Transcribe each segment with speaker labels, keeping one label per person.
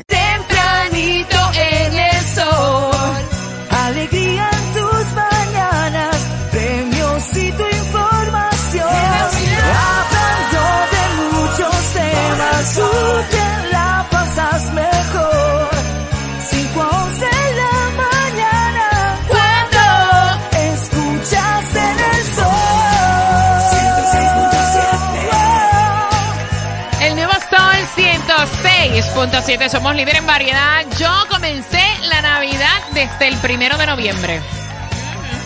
Speaker 1: Tempranito en el sol. Alegría en tus mañanas. Premios y tu información. Hablando de muchos temas. Tú te la pasas mejor. 5 a 11 de la mañana. Cuando escuchas en el sol.
Speaker 2: El nuevo Sol 106.7. Somos líder en variedad. Yo comencé la Navidad desde el primero de noviembre.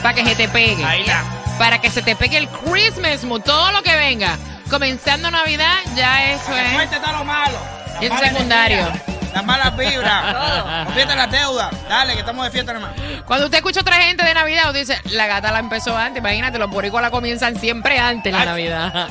Speaker 2: Para que se te pegue.
Speaker 3: Ahí está.
Speaker 2: Para que se te pegue el Christmas, todo lo que venga. Comenzando Navidad, ya eso es.
Speaker 3: Lo malo.
Speaker 2: Es secundario.
Speaker 3: Las malas vibras. Olvídate las deudas. Dale, que estamos de fiesta nomás.
Speaker 2: Cuando usted escucha a otra gente de Navidad, usted dice, la gata la empezó antes. Imagínate, los boricuas la comienzan siempre antes la
Speaker 3: Ay.
Speaker 2: Navidad.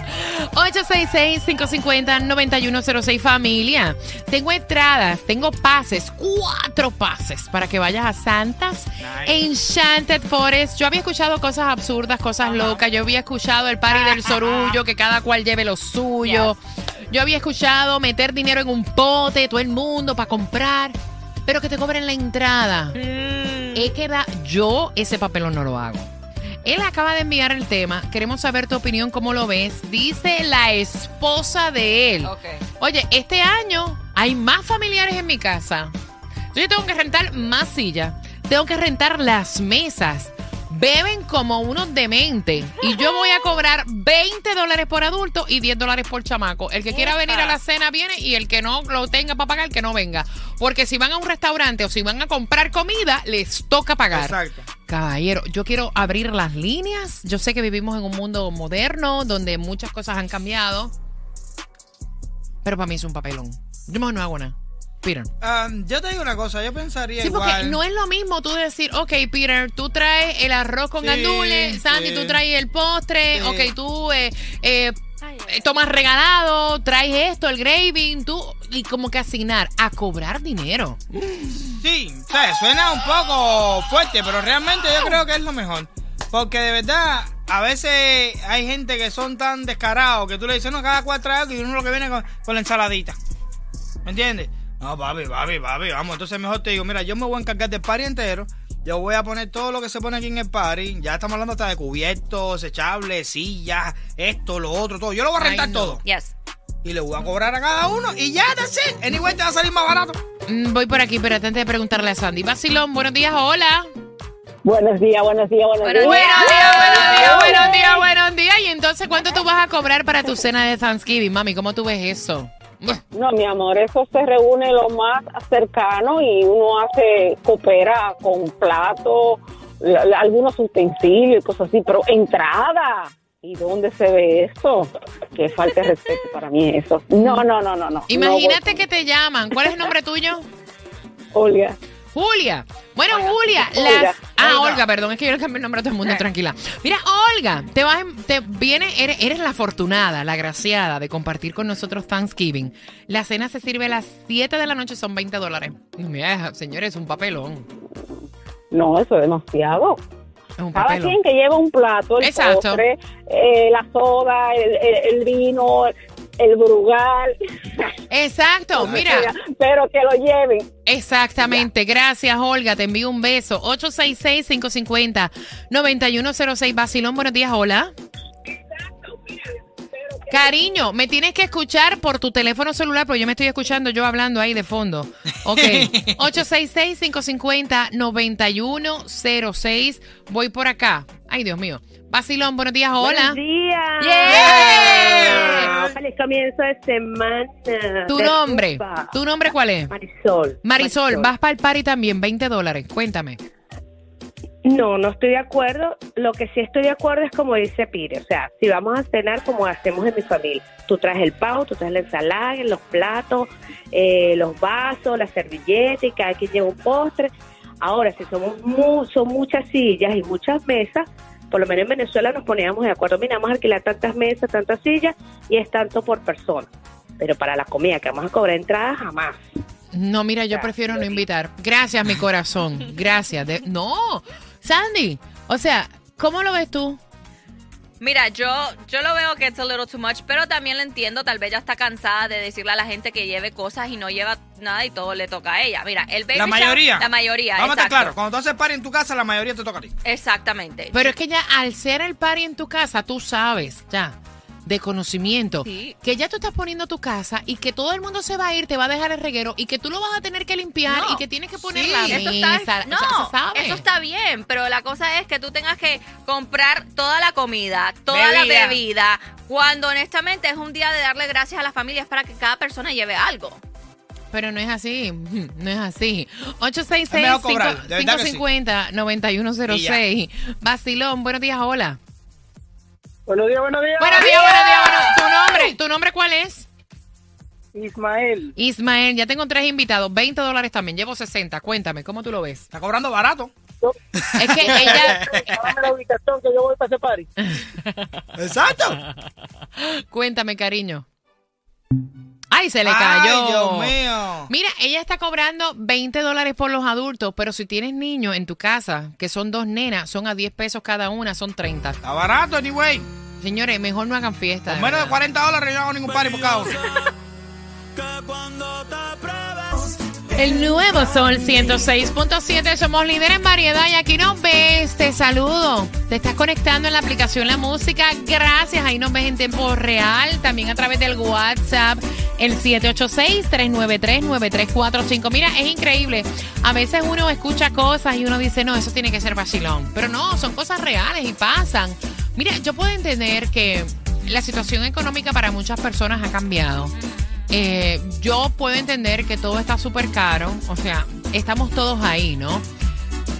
Speaker 2: 866-550-9106 familia. Tengo entradas, tengo pases, cuatro pases para que vayas a Santas Enchanted Forest. Yo había escuchado cosas absurdas, cosas locas. Yo había escuchado el party del sorullo, que cada cual lleve lo suyo. Yo había escuchado meter dinero en un pote, todo el mundo para comprar, pero que te cobren la entrada. Es que da- yo ese papelón no lo hago. Él acaba de enviar el tema. Queremos saber tu opinión, cómo lo ves. Dice la esposa de él. Oye, este año hay más familiares en mi casa. Yo tengo que rentar más sillas. Tengo que rentar las mesas. Beben como unos dementes. Y yo voy a cobrar 20 dólares por adulto y 10 dólares por chamaco. El que quiera venir a la cena viene y el que no lo tenga para pagar, que no venga. Porque si van a un restaurante o si van a comprar comida, les toca pagar.
Speaker 3: Exacto.
Speaker 2: Caballero, yo quiero abrir las líneas. Yo sé que vivimos en un mundo moderno donde muchas cosas han cambiado. Pero para mí es un papelón. Yo mejor no hago nada. Peter.
Speaker 3: Um, yo te digo una cosa, yo pensaría
Speaker 2: Sí, porque no es lo mismo tú decir, ok, Peter, tú traes el arroz con
Speaker 3: Sí,
Speaker 2: gandules, Sandy,
Speaker 3: sí.
Speaker 2: tú traes el postre,
Speaker 3: Sí.
Speaker 2: ok, tú eh, eh, eh, tomas regalado, traes esto, el gravy, tú, y como que asignar a cobrar dinero.
Speaker 3: Sí, o sea, suena un poco fuerte, pero realmente yo creo que es lo mejor. Porque de verdad, a veces hay gente que son tan descarados que tú le dices, no, cada cual trae algo y uno lo que viene con, con la ensaladita. ¿Me entiendes? No, papi, papi, papi, vamos. Entonces mejor te digo, mira, yo me voy a encargar del party entero. Yo voy a poner todo lo que se pone aquí en el party. Ya estamos hablando hasta de cubiertos, echables, sillas, esto, lo otro, todo. Yo lo voy a
Speaker 2: Ay,
Speaker 3: rentar
Speaker 2: no.
Speaker 3: todo.
Speaker 4: Yes.
Speaker 3: Y le voy a cobrar a cada uno y ya, that's it. Anyway, te va a salir más barato.
Speaker 2: Mm, Voy por aquí, pero antes de preguntarle a Sandy. Basilón, buenos días, hola.
Speaker 5: Buenos días, buenos días, buenos
Speaker 4: Buenos
Speaker 5: días.
Speaker 2: Buenos días, buenos días, buenos días, buenos días. Y entonces, ¿cuánto tú vas a cobrar para tu cena de Thanksgiving, mami? ¿Cómo tú ves eso?
Speaker 5: No, mi amor, eso se reúne lo más cercano y uno hace, coopera con la- la- algunos utensilios y cosas así, pero entrada. ¿Y dónde se ve esto? Que falta de respeto para mí eso. No, no, no, no, no.
Speaker 2: Imagínate
Speaker 5: No,
Speaker 2: que te llaman. ¿Cuál es el nombre tuyo?
Speaker 5: Olga,
Speaker 2: Julia. Bueno, Julia, las. Ah,
Speaker 3: Olga.
Speaker 2: Olga, perdón, es que yo le cambié el nombre a todo el mundo, tranquila. Mira, Olga, te vas, en- te viene, eres, eres la afortunada, la agraciada de compartir con nosotros Thanksgiving. La cena se sirve a las 7 de la noche, son 20 dólares. Mira, señores, es un papelón.
Speaker 5: no, eso es demasiado.
Speaker 2: Es un
Speaker 5: Cada quien que lleva un plato, el
Speaker 2: Exacto.
Speaker 5: postre, eh, la soda, el, el- el vino, el brugal.
Speaker 2: Exacto, mira.
Speaker 5: Pero que lo lleven.
Speaker 2: Exactamente. Gracias, Olga. Te envío un beso. 866-550-9106. Basilón, buenos días. Hola. Cariño, me tienes que escuchar por tu teléfono celular, porque yo me estoy escuchando yo hablando ahí de fondo. Ok. 866-550-9106. Voy por acá. Ay, Dios mío. Basilón, buenos días. Hola.
Speaker 4: Buenos días.
Speaker 2: Yeah.
Speaker 4: Feliz comienzo de semana.
Speaker 2: ¿Tu
Speaker 4: de
Speaker 2: nombre? ¿Tu nombre cuál es?
Speaker 4: Marisol.
Speaker 2: Marisol, vas para el party también, 20 dólares. Cuéntame.
Speaker 4: No, no estoy de acuerdo. Lo que sí estoy de acuerdo es como dice Pire. O sea, si vamos a cenar como hacemos en mi familia. Tú traes el pavo, tú traes la ensalada, los platos, eh, los vasos, la servilleta y cada quien lleva un postre. Ahora, si somos mu- son muchas sillas y muchas mesas, por lo menos en Venezuela nos poníamos de acuerdo. Mira, vamos a alquilar tantas mesas, tantas sillas y es tanto por persona. Pero para la comida que vamos a cobrar entrada, jamás.
Speaker 2: No, mira, yo prefiero no invitar. Gracias, mi corazón. Gracias. De- no, Sandy. O sea, ¿cómo lo ves tú?
Speaker 6: Mira, yo, yo lo veo que es a little too much, pero también lo entiendo. Tal vez ya está cansada de decirle a la gente que lleve cosas y no lleva nada y todo le toca a ella. Mira, el baby
Speaker 3: La
Speaker 6: shower-
Speaker 3: mayoría.
Speaker 6: la mayoría,
Speaker 3: Vamos a claros. Cuando tú haces party en tu casa, la mayoría te toca a ti.
Speaker 6: Exactamente.
Speaker 2: Pero es que ya al ser el party en tu casa, tú sabes ya de conocimiento
Speaker 6: Sí.
Speaker 2: que ya tú estás poniendo tu casa y que todo el mundo se va a ir, te va a dejar el reguero y que tú lo vas a tener que limpiar
Speaker 6: No.
Speaker 2: y que tienes que poner
Speaker 6: Sí,
Speaker 2: la
Speaker 6: eso
Speaker 2: mesa.
Speaker 6: está, no,
Speaker 2: O sea, se sabe.
Speaker 6: eso está bien, pero la cosa es que tú tengas que comprar toda la comida, toda la
Speaker 3: Bebida.
Speaker 6: cuando honestamente es un día de darle gracias a las familias para que cada persona lleve algo.
Speaker 2: Pero no es así, no es así.
Speaker 3: Es mejor cobrar, de verdad que sí.
Speaker 2: 866-550-9106. Basilón, buenos días, hola.
Speaker 7: Buenos días, buenos días.
Speaker 2: Buenos días, buenos días. buenos- ¿Tu nombre? ¿Tu nombre cuál es?
Speaker 7: Ismael.
Speaker 2: Ismael, ya tengo tres invitados, 20 dólares también, llevo 60. Cuéntame, ¿cómo tú lo ves?
Speaker 3: Está cobrando barato.
Speaker 2: Es que ella,
Speaker 7: Dame la ubicación que yo voy para ese party.
Speaker 3: Exacto.
Speaker 2: cuéntame, cariño. Ay, se le
Speaker 3: Ay,
Speaker 2: cayó.
Speaker 3: Dios mío.
Speaker 2: Mira, ella está cobrando 20 dólares por los adultos, pero si tienes niños en tu casa, que son dos nenas, son a 10 pesos cada una, son 30.
Speaker 3: Está barato, anyway.
Speaker 2: Señores, mejor no hagan fiesta.
Speaker 3: Con
Speaker 2: de
Speaker 3: menos de
Speaker 2: verdad.
Speaker 3: 40 dólares yo no hago ningún party por cada uno.
Speaker 2: El nuevo Sol 106.7, somos líderes en variedad y aquí nos ves, te saludo. Te estás conectando en la aplicación La Música, gracias, ahí nos ves en tiempo real, también a través del WhatsApp, el 786-393-9345. Mira, es increíble, a veces uno escucha cosas y uno dice, no, eso tiene que ser vacilón, pero no, son cosas reales y pasan. Mira, yo puedo entender que la situación económica para muchas personas ha cambiado. Eh, yo puedo entender que todo está súper caro, o sea, estamos todos ahí, ¿no?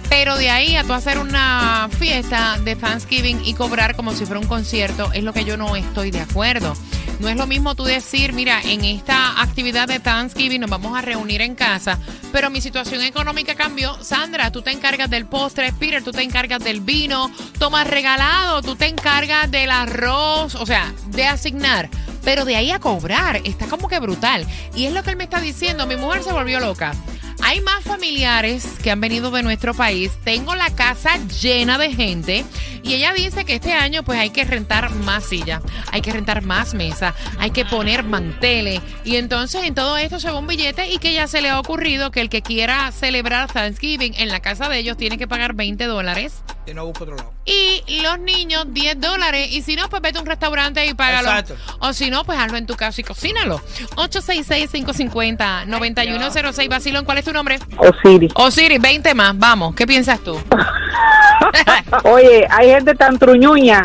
Speaker 2: Pero de ahí a tú hacer una fiesta de Thanksgiving y cobrar como si fuera un concierto es lo que yo no estoy de acuerdo. No es lo mismo tú decir, mira, en esta actividad de Thanksgiving nos vamos a reunir en casa, pero mi situación económica cambió. Sandra, tú te encargas del postre, Peter, tú te encargas del vino, tomas regalado, tú te encargas del arroz, o sea, de asignar. Pero de ahí a cobrar, está como que brutal. Y es lo que él me está diciendo, mi mujer se volvió loca. Hay más familiares que han venido de nuestro país. Tengo la casa llena de gente y ella dice que este año pues hay que rentar más sillas, hay que rentar más mesas, hay que poner manteles y entonces en todo esto se va un billete y que ya se le ha ocurrido que el que quiera celebrar Thanksgiving en la casa de ellos tiene que pagar 20 dólares
Speaker 3: Y no busco otro lado.
Speaker 2: y los niños 10 dólares y si no pues vete a un restaurante y págalo
Speaker 3: Exacto.
Speaker 2: o si no pues hazlo en tu casa y cocínalo 866-550-9106 Basilón, ¿cuál es tu nombre?
Speaker 5: Osiris.
Speaker 2: Osiris, 20 más, vamos, ¿qué piensas tú?
Speaker 5: Oye, hay gente tan truñuña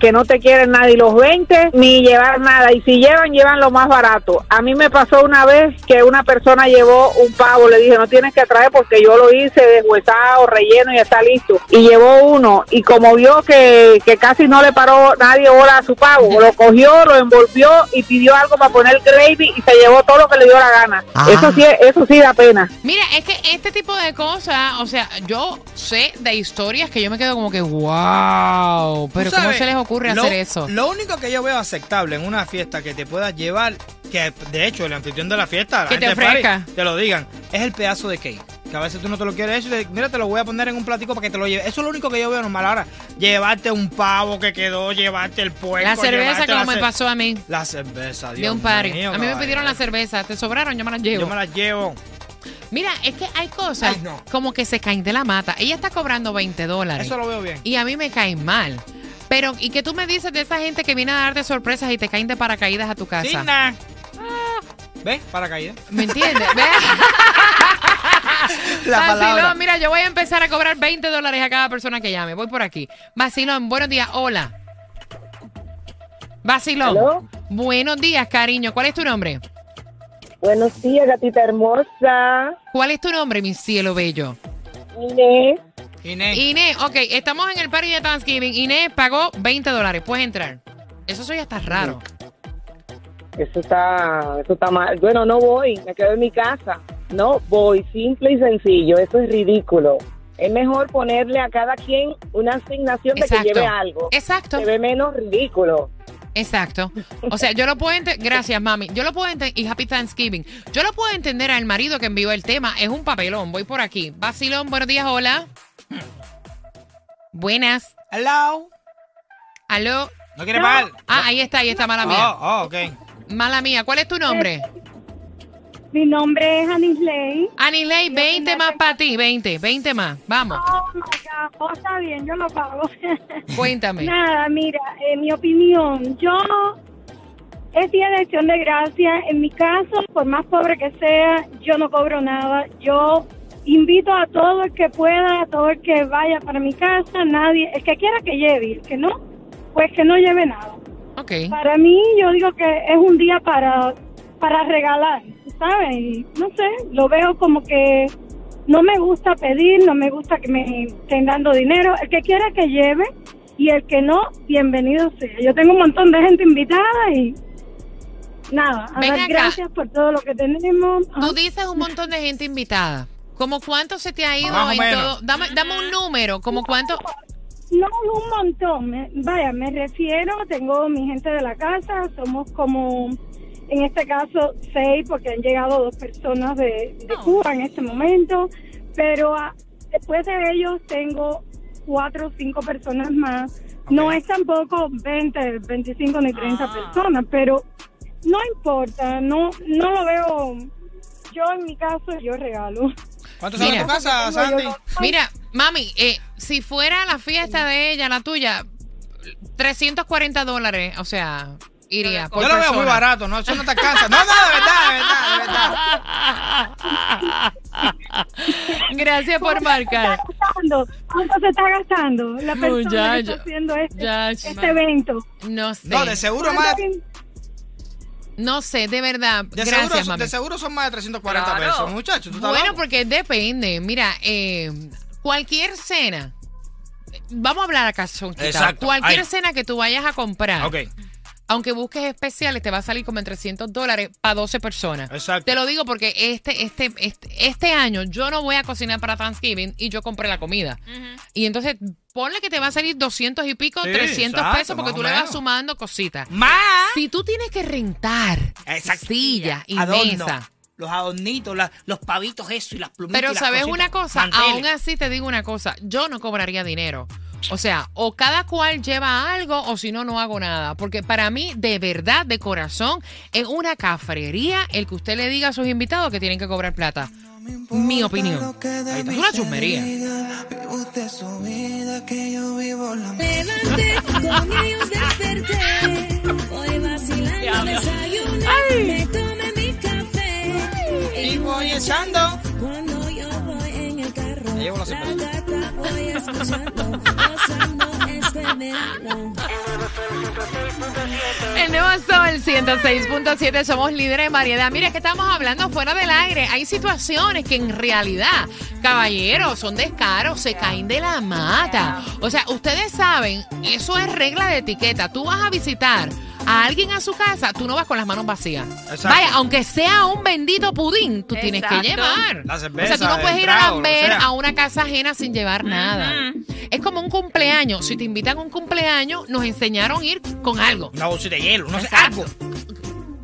Speaker 5: que no te quieren nada y los 20 ni llevar nada y si llevan llevan lo más barato. A mí me pasó una vez que una persona llevó un pavo, le dije no tienes que traer porque yo lo hice deshuesado, relleno y está listo. Y llevó uno y como vio que, que casi no le paró nadie bola a su pavo, lo cogió, lo envolvió y pidió algo para poner gravy y se llevó todo lo que le dio la gana. Eso sí, eso sí da pena.
Speaker 2: Mira, es que este tipo de cosas, o sea, yo sé de historias que yo me quedo como que, wow, pero ¿cómo se les ocurre
Speaker 3: lo-
Speaker 2: hacer eso?
Speaker 3: Lo único que yo veo aceptable en una fiesta que te puedas llevar, que de hecho el anfitrión de la fiesta, la
Speaker 2: Que te
Speaker 3: gente del party, te lo digan, es el pedazo de cake. Que a veces tú no te lo quieres eso y te- mira, te lo voy a poner en un platico para que te lo lleves. Eso es lo único que yo veo normal. Ahora, llevarte un pavo que quedó, llevarte el puerco.
Speaker 2: La cerveza como me pasó a mí,
Speaker 3: La cerveza, Dios
Speaker 2: de un party.
Speaker 3: mío,
Speaker 2: a mí me pidieron la cerveza, te sobraron, yo me las llevo.
Speaker 3: Yo me las llevo.
Speaker 2: Mira, es que hay cosas
Speaker 3: Ay, no.
Speaker 2: como que se caen de la mata. Ella está cobrando 20 dólares.
Speaker 3: Eso lo veo bien.
Speaker 2: Y a mí me caen mal. Pero, ¿y qué tú me dices de esa gente que viene a darte sorpresas y te caen de paracaídas a tu casa?
Speaker 3: Sin nada. ¿Ves? Paracaídas.
Speaker 2: ¿Me entiendes? ¿Ves?
Speaker 3: La
Speaker 2: Vacilón, mira, yo voy a empezar a cobrar 20 dólares a cada persona que llame. Voy por aquí. Vacilón, buenos días. Hola. Vacilón.
Speaker 4: ¿Aló?
Speaker 2: Buenos días, cariño. ¿Cuál es tu nombre?
Speaker 4: Buenos días, gatita hermosa.
Speaker 2: ¿Cuál es tu nombre, mi cielo bello?
Speaker 4: Inés.
Speaker 3: Inés.
Speaker 2: Inés, ok, estamos en el party de Thanksgiving. Inés pagó 20 dólares. Puedes entrar. Eso soy hasta raro.
Speaker 4: Eso está, eso está mal. Bueno, no voy, me quedo en mi casa. No voy, simple y sencillo. Eso es ridículo. Es mejor ponerle a cada quien una asignación de
Speaker 2: Exacto.
Speaker 4: que lleve algo.
Speaker 2: Exacto.
Speaker 4: Se ve menos ridículo.
Speaker 2: Exacto. O sea, yo lo puedo entender. Gracias, mami. Yo lo puedo entender. Y Happy Thanksgiving. Yo lo puedo entender al marido que envió el tema. Es un papelón. Voy por aquí. Vacilón, buenos días, hola. Buenas.
Speaker 3: Hello.
Speaker 2: Aló.
Speaker 3: ¿No quiere pagar?
Speaker 2: Ah, ahí está, ahí está, mala mía.
Speaker 3: Oh, oh, ok.
Speaker 2: Mala mía. ¿Cuál es tu nombre?
Speaker 8: Mi nombre es Anisley.
Speaker 2: Anilei, 20 más para ti. 20, 20 más. Vamos.
Speaker 8: Oh my God, oh, está bien, yo lo pago.
Speaker 2: Cuéntame.
Speaker 8: Nada, mira, en mi opinión, yo es día de acción de gracia. En mi caso, por más pobre que sea, yo no cobro nada. Yo invito a todo el que pueda, a todo el que vaya para mi casa, nadie, el que quiera que lleve, el que no, pues que no lleve nada.
Speaker 2: Ok.
Speaker 8: Para mí, yo digo que es un día para, para regalar, ¿sabes? Y no sé, lo veo como que no me gusta pedir, no me gusta que me estén dando dinero. El que quiera que lleve y el que no, bienvenido sea. Yo tengo un montón de gente invitada y nada, a dar gracias por todo lo que tenemos.
Speaker 2: Tú dices un montón de gente invitada. ¿Cómo cuánto se te ha ido
Speaker 3: Más o
Speaker 2: en
Speaker 3: menos.
Speaker 2: todo? Dame, dame un número. ¿Cómo cuánto?
Speaker 8: No, un montón. Me- vaya, me refiero, tengo mi gente de la casa, somos como, en este caso, seis, porque han llegado dos personas de, de Cuba en este momento, pero ah, después de ellos tengo cuatro o cinco personas más. No es tampoco 20, 25 ni 30 personas, pero no importa, no, no lo veo. Yo en mi caso, yo regalo.
Speaker 3: ¿Cuánto sale
Speaker 2: Mira.
Speaker 3: tu casa, Sandy?
Speaker 8: yo-
Speaker 2: Mira, mami, eh, si fuera la fiesta de ella, la tuya, 340 dólares, o sea, iría. por
Speaker 3: Yo lo veo muy barato, ¿no? Eso no te alcanza. No, no, de verdad, de verdad, de verdad.
Speaker 2: Gracias por marcar.
Speaker 8: ¿Cuánto se está gastando la persona
Speaker 2: ya,
Speaker 8: que
Speaker 2: ya,
Speaker 8: está haciendo este,
Speaker 2: ya,
Speaker 8: este evento?
Speaker 2: No sé.
Speaker 3: No, de seguro más.
Speaker 2: No sé, de verdad.
Speaker 3: De
Speaker 2: Gracias,
Speaker 3: seguro,
Speaker 2: mami.
Speaker 3: de seguro son más de 340
Speaker 6: Claro.
Speaker 3: pesos, muchachos. ¿tú estás
Speaker 2: Bueno,
Speaker 3: loco?
Speaker 2: porque depende. Mira, eh, cualquier cena. Vamos a hablar acá, Sonquita.
Speaker 3: Exacto,
Speaker 2: Cualquier
Speaker 3: ahí.
Speaker 2: cena que tú vayas a comprar,
Speaker 3: Ok,
Speaker 2: aunque busques especiales, te va a salir como en 300 dólares para 12 personas.
Speaker 3: exacto.
Speaker 2: Te lo digo porque este, este, este, este año yo no voy a cocinar para Thanksgiving y yo compré la comida. Y entonces, ponle que te va a salir 200 y pico,
Speaker 3: Sí,
Speaker 2: 300
Speaker 3: exacto,
Speaker 2: pesos porque tú le vas sumando cositas.
Speaker 3: Más.
Speaker 2: Si tú tienes que rentar
Speaker 3: Exacto.
Speaker 2: silla y
Speaker 3: Adorno,
Speaker 2: mesa.
Speaker 3: Los adornitos, la- los pavitos, eso y las plumitas.
Speaker 2: Pero
Speaker 3: y las
Speaker 2: sabes
Speaker 3: cositas,
Speaker 2: una cosa,
Speaker 3: manteles.
Speaker 2: aún así te digo una cosa, yo no cobraría dinero. O sea, o cada cual lleva algo o si no, no hago nada. Porque para mí, de verdad, de corazón, es una cafrería el que usted le diga a sus invitados que tienen que cobrar plata. Mi opinión. Ahí está, Es una chusmería.
Speaker 1: Levanté, con ellos desperté. Hoy vacilando desayuné. Me tomé mi café.
Speaker 3: Y voy echando.
Speaker 1: Cuando yo voy en el carro. Este.
Speaker 2: El nuevo Sol 106.7, somos líderes en variedad. Mira que estamos hablando fuera del aire. Hay situaciones que en realidad, caballeros, son descaros, se caen de la mata. O sea, ustedes saben, eso es regla de etiqueta. Tú vas a visitar a alguien a su casa, tú no vas con las manos vacías.
Speaker 3: Exacto.
Speaker 2: Vaya, aunque sea un bendito pudín, tú tienes que llevar.
Speaker 3: La
Speaker 2: o
Speaker 3: cerveza,
Speaker 2: sea, tú no puedes ir a lamber
Speaker 3: sea.
Speaker 2: a una casa ajena sin llevar nada. Es como un cumpleaños. Si te invitan a un cumpleaños, nos enseñaron a ir con algo.
Speaker 3: Una bolsita de hielo, no sé, algo.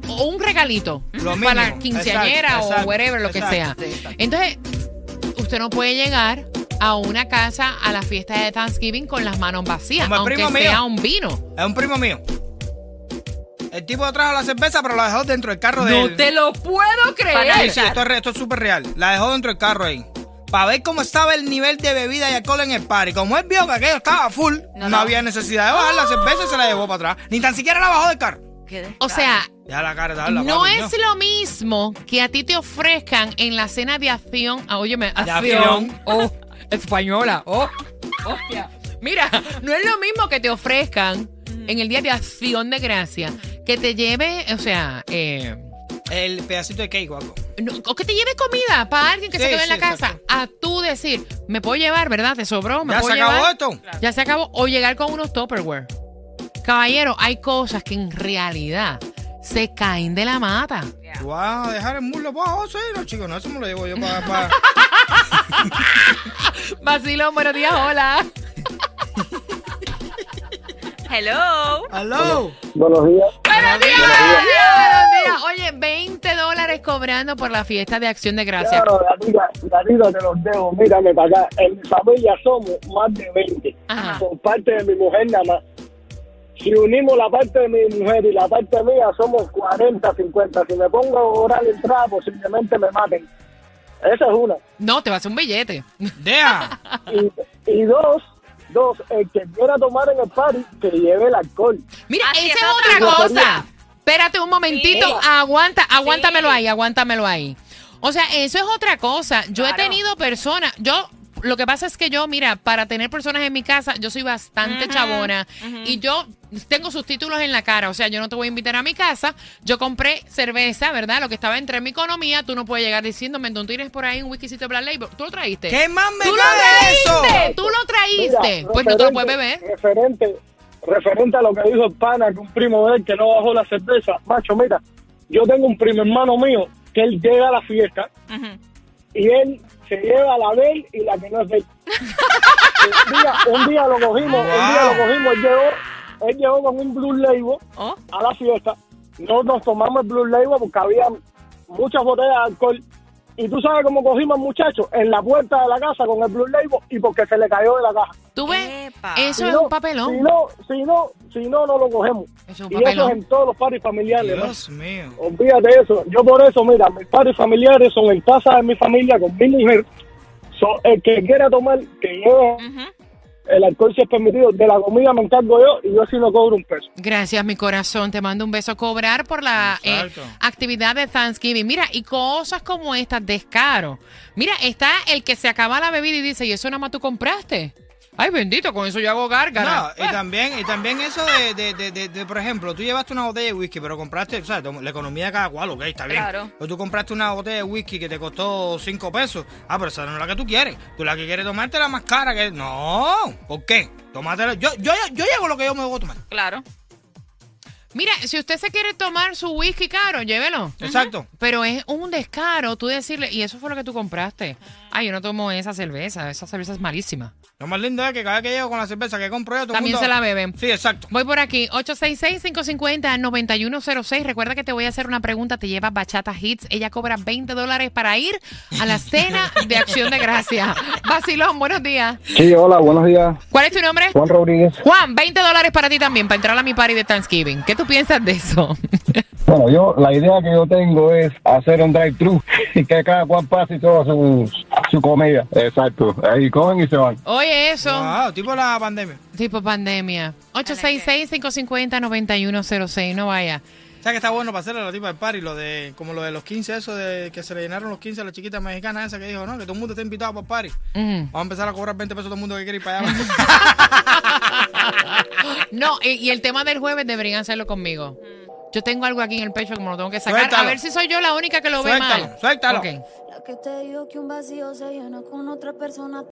Speaker 2: O un regalito
Speaker 3: Lo
Speaker 2: para la quinceañera
Speaker 3: Exacto,
Speaker 2: o
Speaker 3: exacto,
Speaker 2: whatever, lo que sea. Entonces, usted no puede llegar a una casa a la fiesta de Thanksgiving con las manos vacías,
Speaker 3: Como
Speaker 2: aunque
Speaker 3: primo
Speaker 2: sea
Speaker 3: mío.
Speaker 2: un vino.
Speaker 3: Es un primo mío. El tipo trajo la cerveza, pero la dejó dentro del carro de
Speaker 2: No
Speaker 3: él.
Speaker 2: te lo puedo creer.
Speaker 3: sí, esto es, re- esto es súper real. La dejó dentro del carro ahí. Para ver cómo estaba el nivel de bebida y alcohol en el party. Como él vio que aquello estaba full, no,
Speaker 6: No, no.
Speaker 3: había necesidad de bajar la cerveza y se la llevó para atrás. Ni tan siquiera la bajó del carro.
Speaker 2: O sea,
Speaker 3: Ya la cara darla,
Speaker 2: no
Speaker 3: papi,
Speaker 2: es lo mismo que a ti te ofrezcan en la cena de acción. Ah, óyeme,
Speaker 3: De
Speaker 2: acción.
Speaker 3: acción.
Speaker 2: Oh, española. Oh, hostia. Mira, no es lo mismo que te ofrezcan en el Día de Acción de Gracia, que te lleve, o sea, eh,
Speaker 3: El pedacito de cake o algo.
Speaker 2: no, o que te lleve comida para alguien que se
Speaker 3: Sí,
Speaker 2: quedó en la casa,
Speaker 3: exacto.
Speaker 2: a tú decir, me puedo llevar, ¿verdad? Te sobró, me
Speaker 3: ¿Ya
Speaker 2: puedo
Speaker 3: se acabó esto?
Speaker 2: Ya se acabó. O llegar con unos Tupperware. Caballero, hay cosas que en realidad se caen de la mata.
Speaker 3: ¿Tú vas a dejar el muslo para abajo? Sí, no, chicos, no, eso me lo llevo yo para... para...
Speaker 2: Vacilón, buenos días, hola.
Speaker 6: Hello.
Speaker 3: ¡Aló!
Speaker 7: Buenos días.
Speaker 2: Buenos días, buenos días. Oye, 20 dólares cobrando por la fiesta de Acción de Gracia.
Speaker 7: Claro, Danila, Danila, te los dejo. Mírame para acá. En mi familia somos más de 20.
Speaker 2: Ajá.
Speaker 7: Por parte de mi mujer nada más. Si unimos la parte de mi mujer y la parte mía, somos 40, 50. Si me pongo a orar entrada, posiblemente me maten. Esa es una.
Speaker 2: No, te va a hacer un billete.
Speaker 3: ¡Deja!
Speaker 7: Y, y dos, dos, el que quiera tomar en el party, que lleve el alcohol.
Speaker 2: Mira,
Speaker 6: Así
Speaker 2: esa
Speaker 6: es otra
Speaker 7: cosa.
Speaker 2: Espérate un momentito.
Speaker 6: Sí.
Speaker 2: Aguanta, aguántamelo
Speaker 6: Sí.
Speaker 2: ahí, aguántamelo ahí. O sea, eso es otra cosa. Yo he tenido personas, yo lo que pasa es que yo, mira, para tener personas en mi casa, yo soy bastante chabona y yo tengo sus títulos en la cara. O sea, yo no te voy a invitar a mi casa. Yo compré cerveza, ¿verdad? Lo que estaba entre mi economía. Tú no puedes llegar diciéndome, ¿tú tienes por ahí un whiskycito de Black Label? ¿Tú lo traíste?
Speaker 3: ¿Qué más me
Speaker 2: ¿Tú lo
Speaker 3: cae eso?
Speaker 2: traíste? ¿Tú lo traíste?
Speaker 7: Mira,
Speaker 2: pues no te lo puedes beber.
Speaker 7: Referente, referente a lo que dijo el pana, que un primo de él que no bajó la cerveza. Macho, mira, yo tengo un primo hermano mío que él llega a la fiesta y él se lleva la de él y la que no es de él. un, día, un día lo cogimos, un día lo cogimos, él llegó, él llegó con un Blue Label
Speaker 6: Oh.
Speaker 7: a la fiesta. No nos tomamos el Blue Label porque había muchas botellas de alcohol. Y tú sabes cómo cogimos al muchacho en la puerta de la casa con el Blue Label y porque se le cayó de la caja.
Speaker 2: ¿Tú ves?
Speaker 6: Epa.
Speaker 2: Eso
Speaker 7: Si
Speaker 2: es
Speaker 7: no-
Speaker 2: un papelón.
Speaker 7: Si no, si no, si no, no lo cogemos.
Speaker 2: Eso es un
Speaker 7: Y eso
Speaker 2: papelón.
Speaker 7: es en todos los paris familiares. ¿no?
Speaker 3: Dios mío.
Speaker 7: Olvídate de eso. Yo por eso, mira, mis paris familiares son en casa de mi familia con mi mujer. So, el que quiera tomar, que lleve
Speaker 6: Ujú.
Speaker 7: El alcohol si es permitido. De la comida me encargo yo y yo sí no cobro un peso.
Speaker 2: Gracias, mi corazón. Te mando un beso. Cobrar por la eh, actividad de Thanksgiving. Mira, y cosas como estas, descaro. Mira, está el que se acaba la bebida y dice, ¿y eso nada más tú compraste? Ay, bendito, con eso yo hago gárgara.
Speaker 3: No, y también, y también eso de, de, de, de- de, por ejemplo, tú llevaste una botella de whisky, pero compraste, o sea, la economía de cada cual, ok, está bien.
Speaker 6: Claro.
Speaker 3: Pero tú compraste una botella de whisky que te costó 5 pesos. Ah, pero esa no es la que tú quieres. Tú la que quieres tomarte la más cara que... No, ¿por qué? Tómatela. Yo, yo, yo llevo lo que yo me voy a tomar.
Speaker 6: Claro.
Speaker 2: Mira, si usted se quiere tomar su whisky caro, llévelo.
Speaker 3: Exacto.
Speaker 2: Pero es un descaro tú decirle, y eso fue lo que tú compraste. Ay, yo no tomo esa cerveza, esa cerveza es malísima.
Speaker 3: Lo más lindo es que cada vez que llego con la cerveza que compro yo, todo
Speaker 2: También
Speaker 3: mundo-
Speaker 2: se la beben.
Speaker 3: Sí, exacto.
Speaker 2: Voy por aquí, 866-550-9106. Recuerda que te voy a hacer una pregunta. Te lleva Bachata Hits. Ella cobra 20 dólares para ir a la cena de Acción de Gracia. Vacilón, buenos días.
Speaker 7: Sí, hola, buenos días.
Speaker 2: ¿Cuál es tu nombre?
Speaker 7: Juan Rodríguez.
Speaker 2: Juan, 20 dólares para ti también, para entrar a mi party de Thanksgiving. ¿Qué tú piensas de eso?
Speaker 7: Bueno, yo, la idea que yo tengo es hacer un drive-thru y que cada cual pase y todo su, su comida. Exacto. Ahí comen y se van.
Speaker 2: Oye, eso.
Speaker 3: Wow, tipo la pandemia.
Speaker 2: Tipo pandemia. 866-550-9106. No vaya.
Speaker 3: ¿Sabes que está bueno para hacerle a la tipa del party? Lo de, como lo de los 15, eso de que se le llenaron los 15 a la chiquita mexicana esa que dijo, no, que todo el mundo está invitado para el party. Vamos a empezar a cobrar 20 pesos todo el mundo que quiere ir para allá.
Speaker 2: No, y, y el tema del jueves deberían hacerlo conmigo. Yo tengo algo aquí en el pecho como lo tengo que sacar.
Speaker 3: Suéltalo.
Speaker 2: A ver si soy yo la única que lo ve
Speaker 3: Suéltalo,
Speaker 2: mal.
Speaker 3: suéltalo.
Speaker 2: Ok.
Speaker 1: La que te digo que un vacío se llena con otra persona